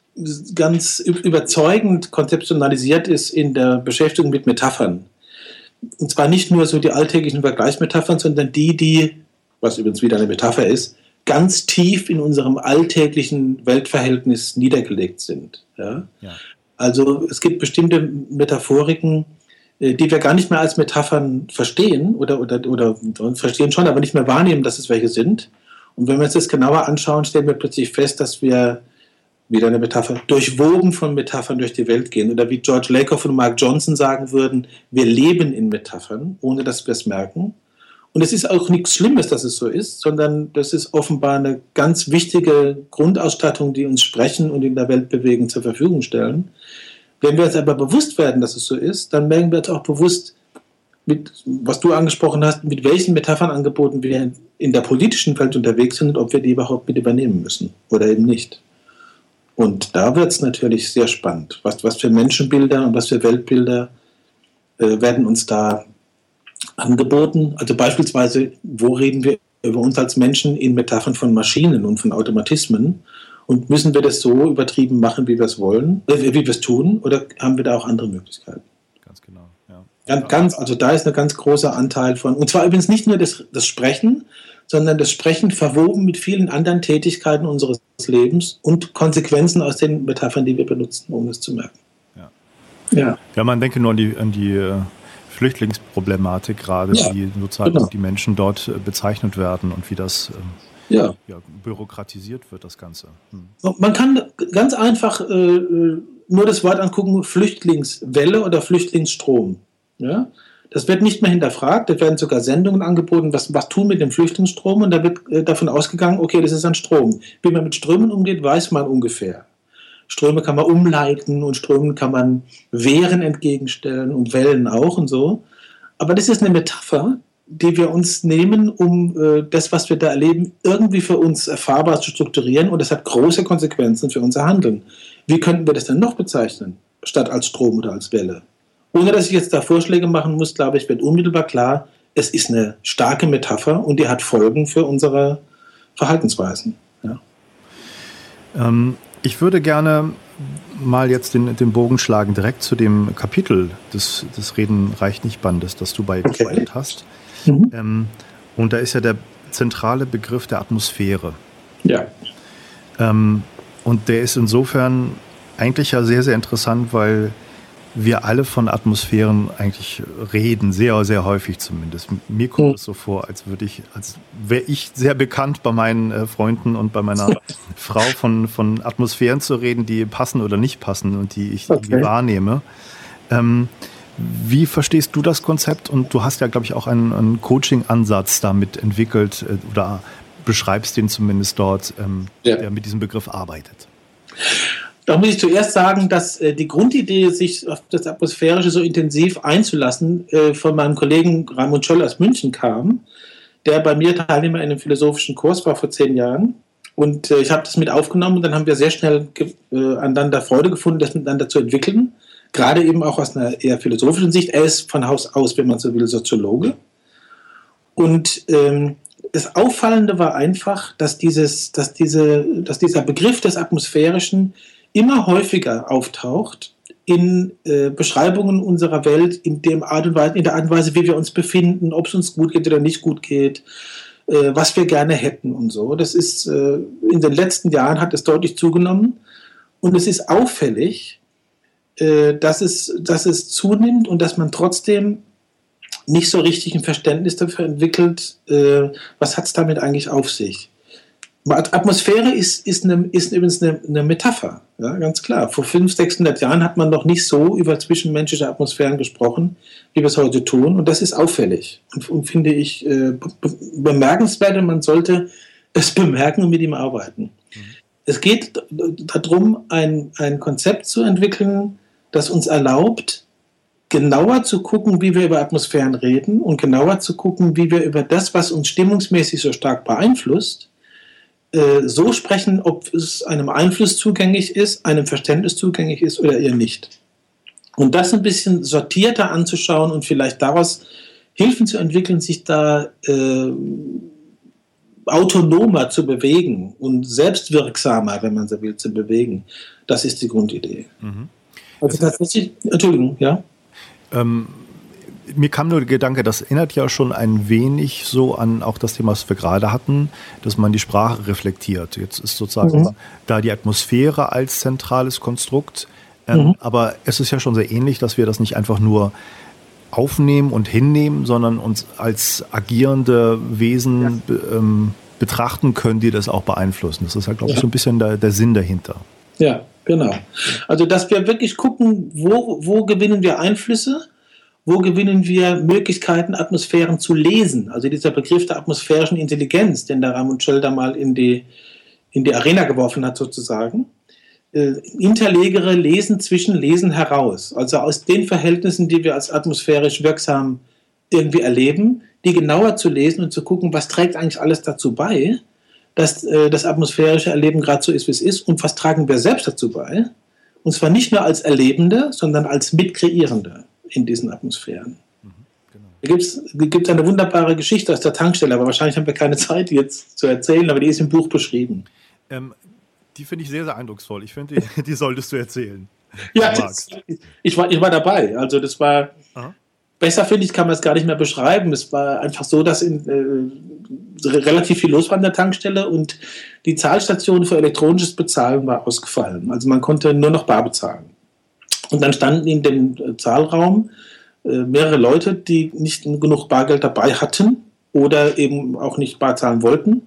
ganz überzeugend konzeptionalisiert ist in der Beschäftigung mit Metaphern. Und zwar nicht nur so die alltäglichen Vergleichsmetaphern, sondern die, die, was übrigens wieder eine Metapher ist, ganz tief in unserem alltäglichen Weltverhältnis niedergelegt sind. Ja? ja. Also es gibt bestimmte Metaphoriken, äh, die wir gar nicht mehr als Metaphern verstehen oder, oder, oder verstehen schon, aber nicht mehr wahrnehmen, dass es welche sind. Und wenn wir uns das genauer anschauen, stellen wir plötzlich fest, dass wir wieder eine Metapher, durchwoben von Metaphern durch die Welt gehen. Oder wie George Lakoff und Mark Johnson sagen würden, wir leben in Metaphern, ohne dass wir es merken. Und es ist auch nichts Schlimmes, dass es so ist, sondern das ist offenbar eine ganz wichtige Grundausstattung, die uns sprechen und in der Welt bewegen zur Verfügung stellen. Wenn wir uns aber bewusst werden, dass es so ist, dann merken wir uns auch bewusst, mit, was du angesprochen hast, mit welchen Metaphernangeboten wir in der politischen Welt unterwegs sind und ob wir die überhaupt mit übernehmen müssen oder eben nicht. Und da wird es natürlich sehr spannend. Was, was für Menschenbilder und was für Weltbilder äh, werden uns da angeboten? Also beispielsweise, wo reden wir über uns als Menschen in Metaphern von Maschinen und von Automatismen? Und müssen wir das so übertrieben machen, wie wir es wollen, äh, wie wir es tun, oder haben wir da auch andere Möglichkeiten? Ganz genau, ja. Ganz, ganz, also da ist ein ganz großer Anteil von, und zwar übrigens nicht nur das, das Sprechen, sondern das Sprechen verwoben mit vielen anderen Tätigkeiten unseres Lebens und Konsequenzen aus den Metaphern, die wir benutzen, um es zu merken. Ja, ja. ja man denke nur an die, an die äh, Flüchtlingsproblematik gerade, ja, wie sozusagen genau. die Menschen dort äh, bezeichnet werden und wie das ähm, ja. ja. bürokratisiert wird, das Ganze. Hm. Man kann ganz einfach äh, äh, nur das Wort angucken, Flüchtlingswelle oder Flüchtlingsstrom. Ja? Das wird nicht mehr hinterfragt, da werden sogar Sendungen angeboten, was, was tun mit dem Flüchtlingsstrom und da wird äh, davon ausgegangen, okay, das ist ein Strom. Wie man mit Strömen umgeht, weiß man ungefähr. Ströme kann man umleiten und Strömen kann man Wehren entgegenstellen und Wellen auch und so. Aber das ist eine Metapher, die wir uns nehmen, um äh, das, was wir da erleben, irgendwie für uns erfahrbar zu strukturieren und das hat große Konsequenzen für unser Handeln. Wie könnten wir das denn noch bezeichnen, statt als Strom oder als Welle? Ohne dass ich jetzt da Vorschläge machen muss, glaube ich, wird unmittelbar klar, es ist eine starke Metapher und die hat Folgen für unsere Verhaltensweisen. Ja. Ähm, ich würde gerne mal jetzt den, den Bogen schlagen direkt zu dem Kapitel des, des Reden reicht nicht Bandes, das du bei okay. hast. Mhm. Ähm, und da ist ja der zentrale Begriff der Atmosphäre. Ja. Ähm, und der ist insofern eigentlich ja sehr, sehr interessant, weil wir alle von Atmosphären eigentlich reden, sehr, sehr häufig zumindest. Mir kommt hm. es so vor, als würde ich, als wäre ich sehr bekannt bei meinen äh, Freunden und bei meiner Frau von, von Atmosphären zu reden, die passen oder nicht passen und die ich okay. wahrnehme. Ähm, wie verstehst du das Konzept? Und du hast ja, glaube ich, auch einen, einen Coaching-Ansatz damit entwickelt äh, oder beschreibst den zumindest dort, ähm, ja. der mit diesem Begriff arbeitet. Da muss ich zuerst sagen, dass äh, die Grundidee, sich auf das Atmosphärische so intensiv einzulassen, äh, von meinem Kollegen Raimund Scholl aus München kam, der bei mir Teilnehmer in einem philosophischen Kurs war vor zehn Jahren. Und äh, ich habe das mit aufgenommen und dann haben wir sehr schnell äh, aneinander Freude gefunden, das miteinander zu entwickeln. Gerade eben auch aus einer eher philosophischen Sicht. Er ist von Haus aus, wenn man so will, Soziologe. Und ähm, das Auffallende war einfach, dass, dieses, dass, diese, dass dieser Begriff des Atmosphärischen immer häufiger auftaucht in äh, Beschreibungen unserer Welt, in, dem Art und Weise, in der Art und Weise, wie wir uns befinden, ob es uns gut geht oder nicht gut geht, äh, was wir gerne hätten und so. Das ist äh, in den letzten Jahren hat es deutlich zugenommen und es ist auffällig, äh, dass, es, dass es zunimmt und dass man trotzdem nicht so richtig ein Verständnis dafür entwickelt, äh, was hat es damit eigentlich auf sich. Atmosphäre ist, ist, eine, ist übrigens eine, eine Metapher, ja, ganz klar. Vor 500, 600 Jahren hat man noch nicht so über zwischenmenschliche Atmosphären gesprochen, wie wir es heute tun. Und das ist auffällig und, und finde ich äh, bemerkenswert und man sollte es bemerken und mit ihm arbeiten. Mhm. Es geht darum, ein, ein Konzept zu entwickeln, das uns erlaubt, genauer zu gucken, wie wir über Atmosphären reden und genauer zu gucken, wie wir über das, was uns stimmungsmäßig so stark beeinflusst, äh, so sprechen, ob es einem Einfluss zugänglich ist, einem Verständnis zugänglich ist oder eher nicht. Und das ein bisschen sortierter anzuschauen und vielleicht daraus Hilfen zu entwickeln, sich da äh, autonomer zu bewegen und selbstwirksamer, wenn man so will, zu bewegen. Das ist die Grundidee. Mhm. Also tatsächlich, Entschuldigung, ja. Ähm, mir kam nur der Gedanke, das erinnert ja schon ein wenig so an auch das Thema, was wir gerade hatten, dass man die Sprache reflektiert. Jetzt ist sozusagen mhm. da die Atmosphäre als zentrales Konstrukt. Ähm, mhm. Aber es ist ja schon sehr ähnlich, dass wir das nicht einfach nur aufnehmen und hinnehmen, sondern uns als agierende Wesen ja. ähm, betrachten können, die das auch beeinflussen. Das ist halt, glaube ich, so ein bisschen der, der Sinn dahinter. Ja, genau. Also, dass wir wirklich gucken, wo, wo gewinnen wir Einflüsse, wo gewinnen wir Möglichkeiten, Atmosphären zu lesen. Also dieser Begriff der atmosphärischen Intelligenz, den der Ramon Schölder mal in die, in die Arena geworfen hat, sozusagen. Äh, interlegere Lesen zwischen Lesen heraus. Also aus den Verhältnissen, die wir als atmosphärisch wirksam irgendwie erleben, die genauer zu lesen und zu gucken, was trägt eigentlich alles dazu bei, dass äh, das atmosphärische Erleben gerade so ist, wie es ist und was tragen wir selbst dazu bei. Und zwar nicht nur als Erlebende, sondern als Mitkreierende in diesen Atmosphären. Mhm, genau. Da gibt es eine wunderbare Geschichte aus der Tankstelle, aber wahrscheinlich haben wir keine Zeit, die jetzt zu erzählen, aber die ist im Buch beschrieben. Ähm, die finde ich sehr, sehr eindrucksvoll. Ich finde, die, die, solltest du erzählen. ja, das, ich, war, ich war dabei. Also das war, Aha. besser finde ich, kann man es gar nicht mehr beschreiben. Es war einfach so, dass in, äh, relativ viel los war an der Tankstelle und die Zahlstation für elektronisches Bezahlen war ausgefallen. Also man konnte nur noch bar bezahlen. Und dann standen in dem äh, Zahlraum äh, mehrere Leute, die nicht genug Bargeld dabei hatten oder eben auch nicht bar zahlen wollten.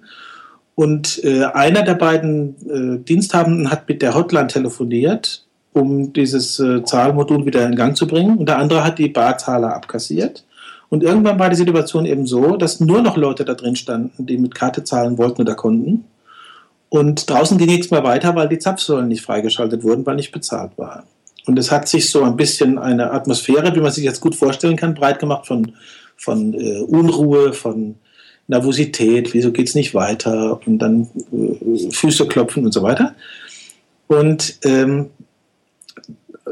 Und äh, einer der beiden äh, Diensthabenden hat mit der Hotline telefoniert, um dieses äh, Zahlmodul wieder in Gang zu bringen. Und der andere hat die Barzahler abkassiert. Und irgendwann war die Situation eben so, dass nur noch Leute da drin standen, die mit Karte zahlen wollten oder konnten. Und draußen ging nichts mehr weiter, weil die Zapfsäulen nicht freigeschaltet wurden, weil nicht bezahlt war. Und es hat sich so ein bisschen eine Atmosphäre, wie man sich jetzt gut vorstellen kann, breit gemacht von, von äh, Unruhe, von Nervosität, wieso geht es nicht weiter und dann äh, Füße klopfen und so weiter. Und ähm,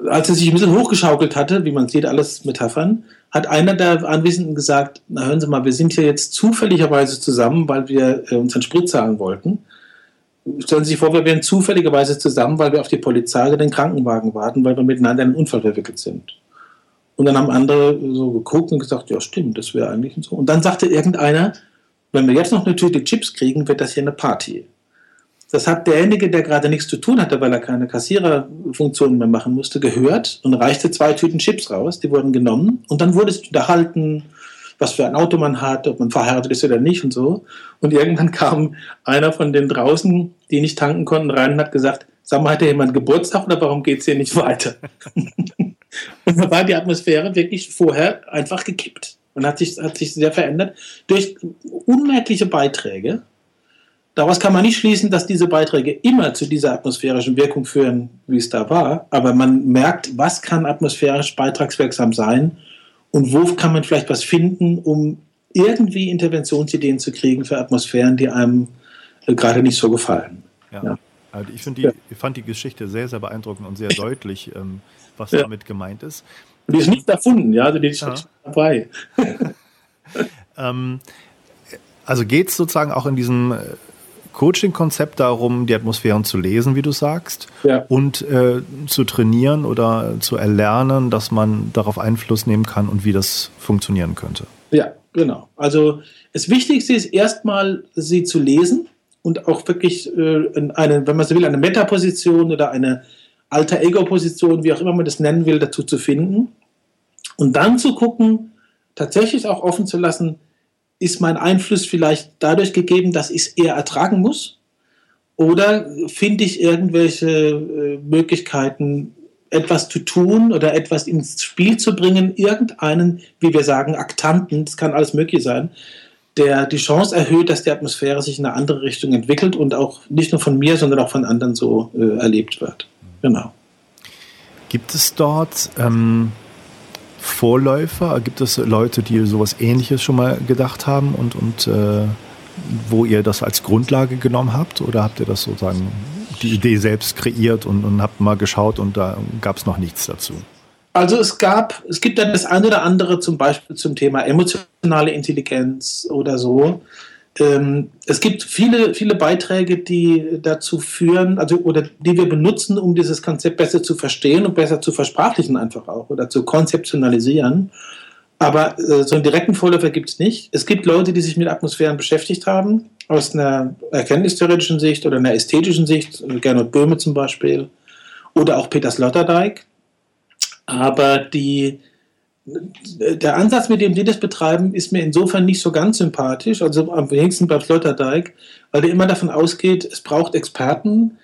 als er sich ein bisschen hochgeschaukelt hatte, wie man sieht, alles Metaphern, hat einer der Anwesenden gesagt, na hören Sie mal, wir sind hier jetzt zufälligerweise zusammen, weil wir äh, uns einen Sprit zahlen wollten stellen Sie sich vor, wir wären zufälligerweise zusammen, weil wir auf die Polizei oder den Krankenwagen warten, weil wir miteinander in einen Unfall verwickelt sind. Und dann haben andere so geguckt und gesagt, ja stimmt, das wäre eigentlich so. Und dann sagte irgendeiner, wenn wir jetzt noch eine Tüte Chips kriegen, wird das hier eine Party. Das hat derjenige, der gerade nichts zu tun hatte, weil er keine Kassiererfunktion mehr machen musste, gehört und reichte zwei Tüten Chips raus. Die wurden genommen und dann wurde es unterhalten, was für ein Auto man hat, ob man verheiratet ist oder nicht und so. Und irgendwann kam einer von den draußen, die nicht tanken konnten, rein und hat gesagt, sag mal, hat hier jemand Geburtstag oder warum geht es hier nicht weiter? und da war die Atmosphäre wirklich vorher einfach gekippt und hat sich, hat sich sehr verändert durch unmerkliche Beiträge. Daraus kann man nicht schließen, dass diese Beiträge immer zu dieser atmosphärischen Wirkung führen, wie es da war. Aber man merkt, was kann atmosphärisch beitragswirksam sein und wo kann man vielleicht was finden, um irgendwie Interventionsideen zu kriegen für Atmosphären, die einem gerade nicht so gefallen. Ja. ja. Also ich, die, ja. ich fand die Geschichte sehr, sehr beeindruckend und sehr deutlich, ähm, was ja. damit gemeint ist. Und die ist nicht erfunden, ja, also die ist ja. dabei. ähm, also geht es sozusagen auch in diesem äh, Coaching-Konzept darum, die Atmosphären zu lesen, wie du sagst, ja. und äh, zu trainieren oder zu erlernen, dass man darauf Einfluss nehmen kann und wie das funktionieren könnte. Ja, genau. Also das Wichtigste ist erstmal, sie zu lesen und auch wirklich äh, eine, wenn man so will, eine Metaposition oder eine Alter-Ego-Position, wie auch immer man das nennen will, dazu zu finden. Und dann zu gucken, tatsächlich auch offen zu lassen, ist mein Einfluss vielleicht dadurch gegeben, dass ich es eher ertragen muss? Oder finde ich irgendwelche äh, Möglichkeiten, etwas zu tun oder etwas ins Spiel zu bringen, irgendeinen, wie wir sagen, Aktanten, das kann alles möglich sein, der die Chance erhöht, dass die Atmosphäre sich in eine andere Richtung entwickelt und auch nicht nur von mir, sondern auch von anderen so äh, erlebt wird. Genau. Gibt es dort ähm, Vorläufer? Gibt es Leute, die sowas Ähnliches schon mal gedacht haben und, und äh, wo ihr das als Grundlage genommen habt? Oder habt ihr das sozusagen die Idee selbst kreiert und, und habt mal geschaut und da gab es noch nichts dazu? Also es gab, es gibt dann das eine oder andere zum Beispiel zum Thema emotionale Intelligenz oder so. Ähm, es gibt viele, viele Beiträge, die dazu führen, also oder die wir benutzen, um dieses Konzept besser zu verstehen und besser zu versprachlichen einfach auch oder zu konzeptionalisieren. Aber äh, so einen direkten Vorläufer gibt es nicht. Es gibt Leute, die sich mit Atmosphären beschäftigt haben, aus einer erkenntnistheoretischen Sicht oder einer ästhetischen Sicht, Gernot Böhme zum Beispiel, oder auch Peter Sloterdijk. Aber die, der Ansatz, mit dem die das betreiben, ist mir insofern nicht so ganz sympathisch, also am wenigsten bei Sloterdijk, weil der immer davon ausgeht, es braucht Experten,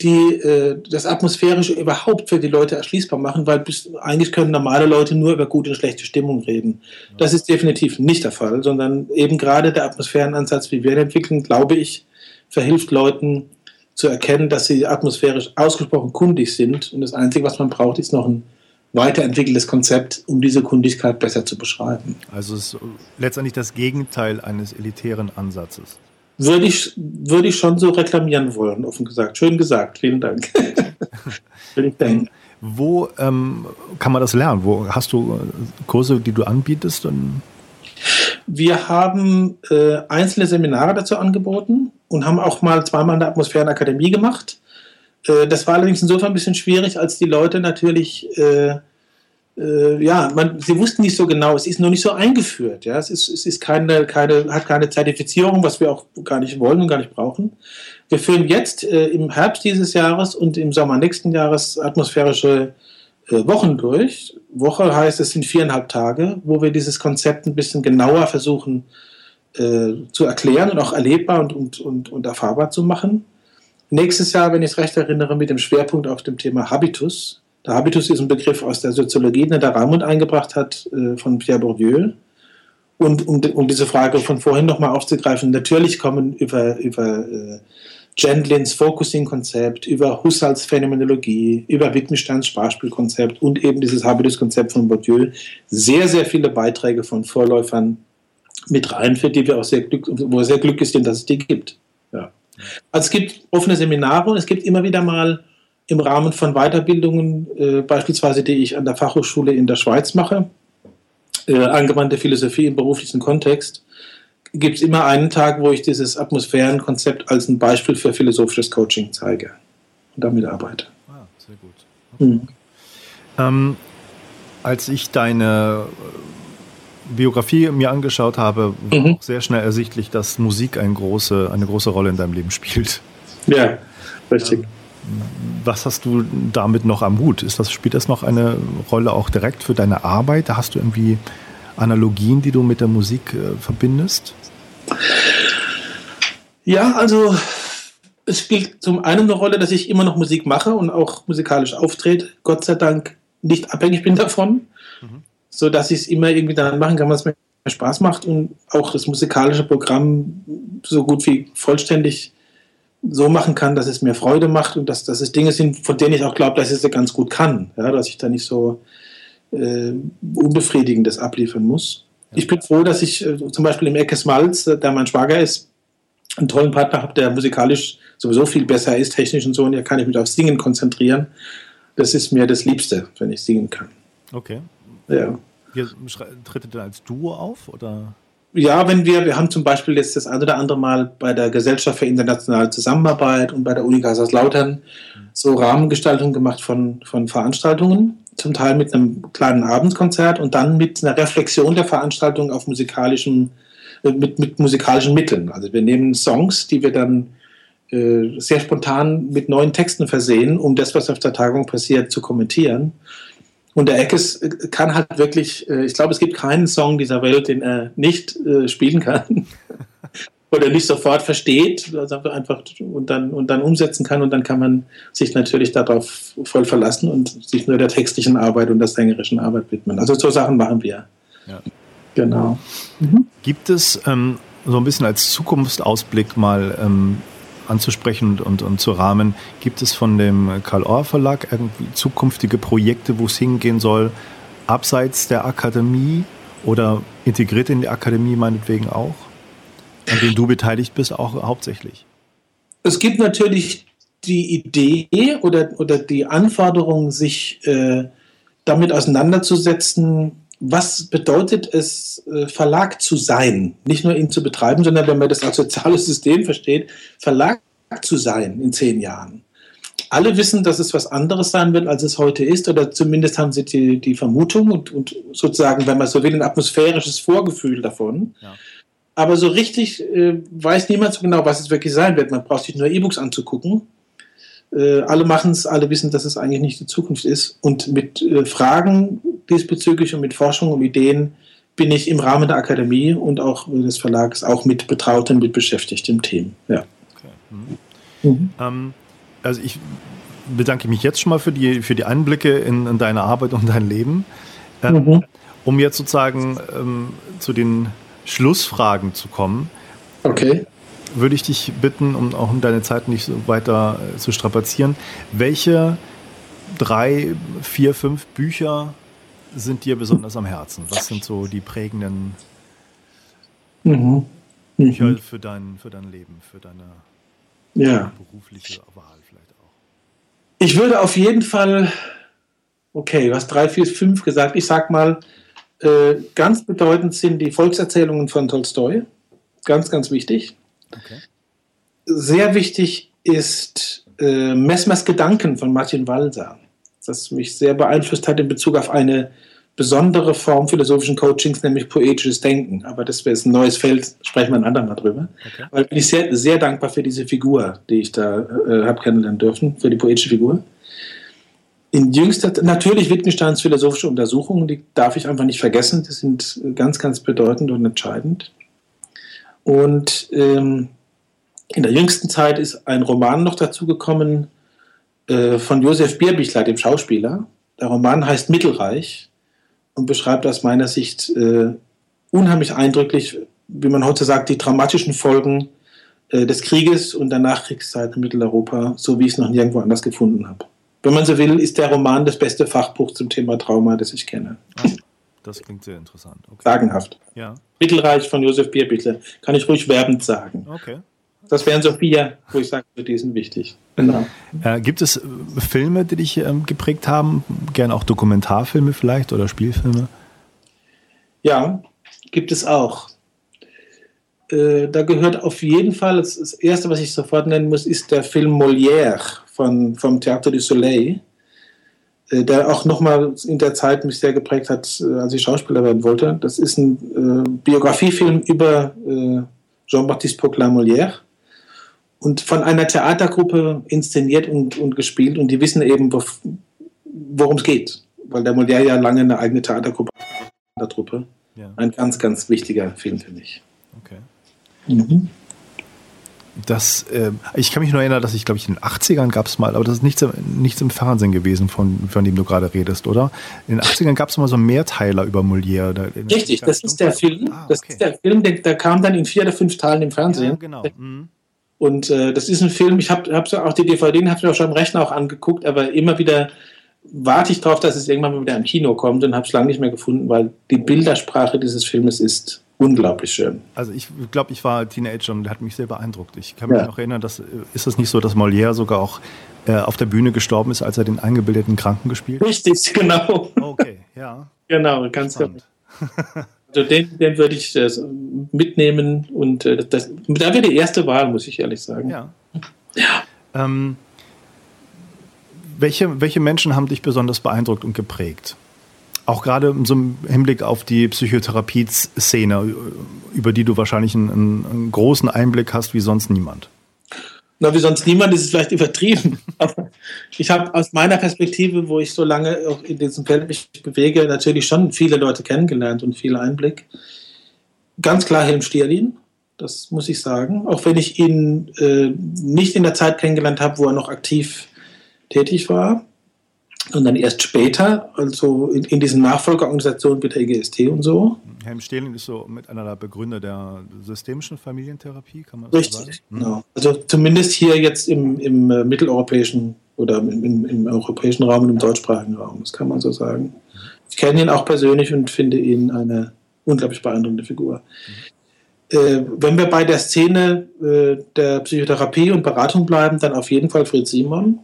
die äh, das Atmosphärische überhaupt für die Leute erschließbar machen, weil bis, eigentlich können normale Leute nur über gute und schlechte Stimmung reden. Das ist definitiv nicht der Fall, sondern eben gerade der Atmosphärenansatz, wie wir ihn entwickeln, glaube ich, verhilft Leuten zu erkennen, dass sie atmosphärisch ausgesprochen kundig sind. Und das Einzige, was man braucht, ist noch ein weiterentwickeltes Konzept, um diese Kundigkeit besser zu beschreiben. Also es ist letztendlich das Gegenteil eines elitären Ansatzes. Würde ich, würde ich schon so reklamieren wollen, offen gesagt. Schön gesagt, vielen Dank. Will ich denken. Wo ähm, kann man das lernen? Wo hast du Kurse, die du anbietest? Wir haben äh, einzelne Seminare dazu angeboten und haben auch mal zweimal eine Atmosphärenakademie gemacht. Äh, das war allerdings insofern ein bisschen schwierig, als die Leute natürlich, äh, äh, ja, man, sie wussten nicht so genau, es ist noch nicht so eingeführt. Ja? Es, ist, es ist keine, keine, hat keine Zertifizierung, was wir auch gar nicht wollen und gar nicht brauchen. Wir führen jetzt äh, im Herbst dieses Jahres und im Sommer nächsten Jahres atmosphärische äh, Wochen durch. Woche heißt, es sind viereinhalb Tage, wo wir dieses Konzept ein bisschen genauer versuchen äh, zu erklären und auch erlebbar und, und, und, und erfahrbar zu machen. Nächstes Jahr, wenn ich es recht erinnere, mit dem Schwerpunkt auf dem Thema Habitus. Der Habitus ist ein Begriff aus der Soziologie, den der Ramund eingebracht hat äh, von Pierre Bourdieu. Und um, um diese Frage von vorhin nochmal aufzugreifen, natürlich kommen über, über äh, Gendlins Focusing-Konzept, über Husserls Phänomenologie, über Wittgensteins Sprachspielkonzept und eben dieses Habitus-Konzept von Bourdieu sehr, sehr viele Beiträge von Vorläufern mit rein, für die wir auch sehr glücklich sind, dass es die gibt. Also es gibt offene Seminare und es gibt immer wieder mal im Rahmen von Weiterbildungen, äh, beispielsweise die ich an der Fachhochschule in der Schweiz mache, äh, angewandte Philosophie im beruflichen Kontext, gibt es immer einen Tag, wo ich dieses Atmosphärenkonzept als ein Beispiel für philosophisches Coaching zeige und damit arbeite. Ah, sehr gut. Okay. Mhm. Ähm, als ich deine Biografie mir angeschaut habe, war mhm. auch sehr schnell ersichtlich, dass Musik eine große, eine große Rolle in deinem Leben spielt. Ja, richtig. Ähm, was hast du damit noch am Hut? Ist das, spielt das noch eine Rolle auch direkt für deine Arbeit? Hast du irgendwie Analogien, die du mit der Musik äh, verbindest? Ja, also es spielt zum einen eine Rolle, dass ich immer noch Musik mache und auch musikalisch auftrete. Gott sei Dank nicht abhängig bin davon. So dass ich es immer irgendwie dann machen kann, was mir Spaß macht und auch das musikalische Programm so gut wie vollständig so machen kann, dass es mir Freude macht und dass, dass es Dinge sind, von denen ich auch glaube, dass ich sie ganz gut kann. Ja, dass ich da nicht so äh, Unbefriedigendes abliefern muss. Ja. Ich bin froh, dass ich äh, zum Beispiel im Ecke Malz, äh, der mein Schwager ist, einen tollen Partner habe, der musikalisch sowieso viel besser ist, technisch und so, und da kann ich mich auf Singen konzentrieren. Das ist mir das Liebste, wenn ich singen kann. Okay. Ja. Ihr dann als Duo auf? Oder? Ja, wenn wir, wir haben zum Beispiel jetzt das ein oder andere Mal bei der Gesellschaft für internationale Zusammenarbeit und bei der Uni Kaiserslautern mhm. so Rahmengestaltungen gemacht von, von Veranstaltungen, zum Teil mit einem kleinen Abendkonzert und dann mit einer Reflexion der Veranstaltung auf musikalischen, äh, mit, mit musikalischen Mitteln. Also wir nehmen Songs, die wir dann äh, sehr spontan mit neuen Texten versehen, um das, was auf der Tagung passiert, zu kommentieren. Und der Eckes kann halt wirklich, äh, ich glaube, es gibt keinen Song dieser Welt, den er nicht äh, spielen kann oder nicht sofort versteht also einfach und dann, und dann umsetzen kann. Und dann kann man sich natürlich darauf voll verlassen und sich nur der textlichen Arbeit und der sängerischen Arbeit widmen. Also so Sachen machen wir. Ja. Genau. Mhm. Gibt es ähm, so ein bisschen als Zukunftsausblick mal ähm, anzusprechen und, und, und zu rahmen. Gibt es von dem Karl Orr Verlag irgendwie zukünftige Projekte, wo es hingehen soll, abseits der Akademie oder integriert in die Akademie meinetwegen auch, an denen du beteiligt bist, auch hauptsächlich? Es gibt natürlich die Idee oder, oder die Anforderung, sich äh, damit auseinanderzusetzen, was bedeutet es, äh, Verlag zu sein? Nicht nur ihn zu betreiben, sondern wenn man das als soziales System versteht, Verlag zu sein in zehn Jahren. Alle wissen, dass es was anderes sein wird, als es heute ist, oder zumindest haben sie die, die Vermutung und, und sozusagen, wenn man so will, ein atmosphärisches Vorgefühl davon. Ja. Aber so richtig äh, weiß niemand so genau, was es wirklich sein wird. Man braucht sich nur E-Books anzugucken. Äh, alle machen es, alle wissen, dass es eigentlich nicht die Zukunft ist. Und mit äh, Fragen diesbezüglich und mit Forschung und Ideen bin ich im Rahmen der Akademie und auch des Verlags auch mit betraut und mit beschäftigt im Team. Ja. Okay. Mhm. Mhm. Ähm, also ich bedanke mich jetzt schon mal für die, für die Einblicke in, in deine Arbeit und dein Leben. Ähm, mhm. Um jetzt sozusagen ähm, zu den Schlussfragen zu kommen. Okay. Würde ich dich bitten, um auch deine Zeit nicht so weiter äh, zu strapazieren, welche drei, vier, fünf Bücher sind dir besonders am Herzen? Was sind so die prägenden mhm. Bücher mhm. für, dein, für dein Leben, für deine ja. berufliche Wahl vielleicht auch? Ich würde auf jeden Fall, okay, was drei, vier, fünf gesagt. Ich sag mal, äh, ganz bedeutend sind die Volkserzählungen von Tolstoi. Ganz, ganz wichtig. Okay. Sehr wichtig ist äh, Messmers Gedanken von Martin Walser das mich sehr beeinflusst hat in Bezug auf eine besondere Form philosophischen Coachings, nämlich poetisches Denken. Aber das wäre ein neues Feld, sprechen wir ein andermal drüber. Okay. Aber bin ich sehr, sehr dankbar für diese Figur, die ich da äh, habe kennenlernen dürfen, für die poetische Figur. In jüngster, natürlich Wittgensteins philosophische Untersuchungen, die darf ich einfach nicht vergessen, die sind ganz, ganz bedeutend und entscheidend. Und ähm, in der jüngsten Zeit ist ein Roman noch dazugekommen, äh, von Josef Bierbichler, dem Schauspieler. Der Roman heißt Mittelreich und beschreibt aus meiner Sicht äh, unheimlich eindrücklich, wie man heute sagt, die dramatischen Folgen äh, des Krieges und der Nachkriegszeit in Mitteleuropa, so wie ich es noch nirgendwo anders gefunden habe. Wenn man so will, ist der Roman das beste Fachbuch zum Thema Trauma, das ich kenne. Das klingt sehr interessant. Okay. Sagenhaft. Ja. Mittelreich von Josef Bierbichler. Kann ich ruhig werbend sagen. Okay. Das wären so vier, wo ich sage, die sind wichtig. Genau. Äh, gibt es Filme, die dich ähm, geprägt haben? Gerne auch Dokumentarfilme vielleicht oder Spielfilme? Ja, gibt es auch. Äh, da gehört auf jeden Fall, das, das, erste, was ich sofort nennen muss, ist der Film Molière von, vom Théâtre du Soleil, äh, der auch nochmal in der Zeit mich sehr geprägt hat, äh, als ich Schauspieler werden wollte. Das ist ein äh, Biografiefilm über äh, Jean-Baptiste Poquelin Molière und von einer Theatergruppe inszeniert und, und gespielt und die wissen eben, worum es geht, weil der Molière ja lange eine eigene Theatergruppe der Truppe. Ja. Ein ganz, ganz wichtiger Film für mich. Okay. Mhm. Das, äh, ich kann mich nur erinnern, dass ich, glaube ich, in den 80ern gab es mal, aber das ist nichts, nichts im Fernsehen gewesen, von, von dem du gerade redest, oder? In den 80ern gab es mal so einen Mehrteiler über Molière. Richtig, das ist der Film. Ah, okay. Das ist der Film, der, der, kam dann in vier oder fünf Teilen im Fernsehen. Ja, genau. Mhm. Und äh, das ist ein Film, ich habe hab auch die DVD, habe ich auch schon am Rechner auch angeguckt, aber immer wieder warte ich darauf, dass es irgendwann mal wieder im Kino kommt und habe es lange nicht mehr gefunden, weil die Bildersprache dieses Filmes ist unglaublich schön. Also ich glaube, ich war Teenager und hat mich sehr beeindruckt. Ich kann mich ja. noch erinnern, dass äh, ist es nicht so, dass Molière sogar auch äh, auf der Bühne gestorben ist, als er den eingebildeten Kranken gespielt hat? Richtig, genau. Okay, ja. Genau, ganz genau. Also den, den würde ich äh, mitnehmen und äh, das, da wäre die erste Wahl, muss ich ehrlich sagen. Ja. ja. Ähm, welche, welche Menschen haben dich besonders beeindruckt und geprägt? Auch gerade im Hinblick auf die Psychotherapie-Szene, über die du wahrscheinlich einen, einen großen Einblick hast wie sonst niemand na, wie sonst niemand, ist es vielleicht übertrieben. Aber ich habe aus meiner Perspektive, wo ich so lange auch in diesem Feld mich bewege, natürlich schon viele Leute kennengelernt und viel Einblick. Ganz klar Helm Stierlin, das muss ich sagen. Auch wenn ich ihn äh, nicht in der Zeit kennengelernt habe, wo er noch aktiv tätig war. Und dann erst später, also in, in diesen Nachfolgeorganisationen wie der EGST und so. Helm Stehlen ist so mit einer der Begründer der systemischen Familientherapie, kann man das Richtig, so sagen? Hm. genau. Also zumindest hier jetzt im, im äh, mitteleuropäischen oder im, im, im, europäischen Raum und im deutschsprachigen Raum, das kann man so sagen. Ich kenne ihn auch persönlich und finde ihn eine unglaublich beeindruckende Figur. Mhm. Äh, wenn wir bei der Szene äh, der Psychotherapie und Beratung bleiben, dann auf jeden Fall Fritz Simon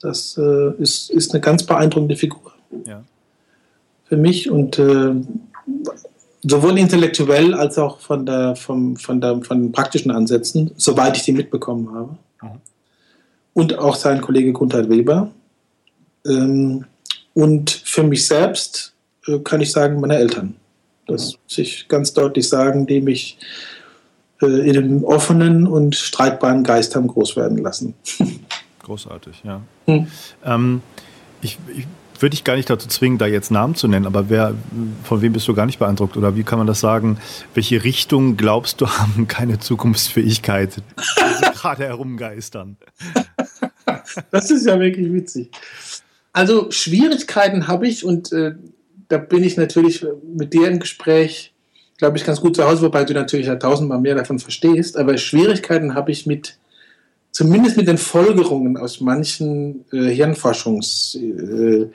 das äh, ist, ist eine ganz beeindruckende Figur. Ja. für mich und äh, sowohl intellektuell als auch von, der, vom, von, der, von den praktischen Ansätzen, soweit ich die mitbekommen habe. Mhm. Und auch sein Kollege Gunther Weber. Ähm, und für mich selbst äh, kann ich sagen, meine Eltern. Das mhm. muss ich ganz deutlich sagen, die mich äh, in einem offenen und streitbaren Geist haben groß werden lassen. Großartig, ja. Hm. Ähm, ich, ich würde dich gar nicht dazu zwingen, da jetzt Namen zu nennen, aber wer, von wem bist du gar nicht beeindruckt? Oder wie kann man das sagen? Welche Richtung glaubst du haben keine Zukunftsfähigkeit, gerade herumgeistern? Das ist ja wirklich witzig. Also Schwierigkeiten habe ich und äh, da bin ich natürlich mit dir im Gespräch, glaube ich, ganz gut zu Hause, wobei du natürlich ja tausendmal mehr davon verstehst. Aber Schwierigkeiten habe ich mit zumindest mit den Folgerungen aus manchen äh, Hirnforschungsideen,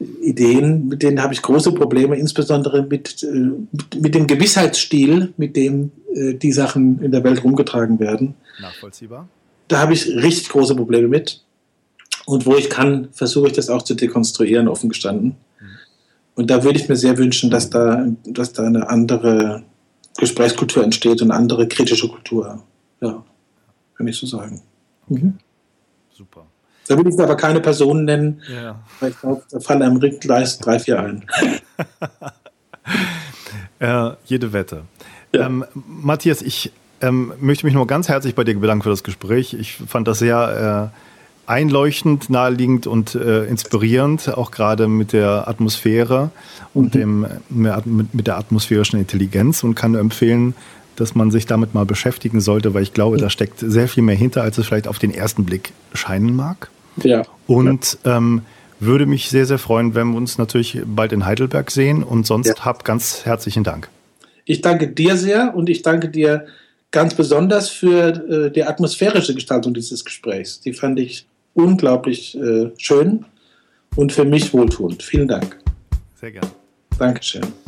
äh, mit denen habe ich große Probleme, insbesondere mit, äh, mit, mit, dem Gewissheitsstil, mit dem äh, die Sachen in der Welt rumgetragen werden. Nachvollziehbar. Da habe ich richtig große Probleme mit. Und wo ich kann, versuche ich das auch zu dekonstruieren, offen gestanden. Mhm. Und da würde ich mir sehr wünschen, dass da, dass da eine andere Gesprächskultur entsteht und eine andere kritische Kultur. Ja kann ich so sagen. Mhm. Super. Da will ich aber keine Personen nennen, ja. weil ich glaube, da fallen einem gleich drei, vier ein. äh, jede Wette. Ja. Ähm, Matthias, ich ähm, möchte mich nur ganz herzlich bei dir bedanken für das Gespräch. Ich fand das sehr äh, einleuchtend, naheliegend und äh, inspirierend, auch gerade mit der Atmosphäre und mhm. dem, mit der atmosphärischen Intelligenz und kann nur empfehlen, dass man sich damit mal beschäftigen sollte, weil ich glaube, da steckt sehr viel mehr hinter, als es vielleicht auf den ersten Blick scheinen mag. Ja. Und ähm, würde mich sehr, sehr freuen, wenn wir uns natürlich bald in Heidelberg sehen. Und sonst ja. hab ganz herzlichen Dank. Ich danke dir sehr und ich danke dir ganz besonders für äh, die atmosphärische Gestaltung dieses Gesprächs. Die fand ich unglaublich äh, schön und für mich wohltuend. Vielen Dank. Sehr gerne. Dankeschön.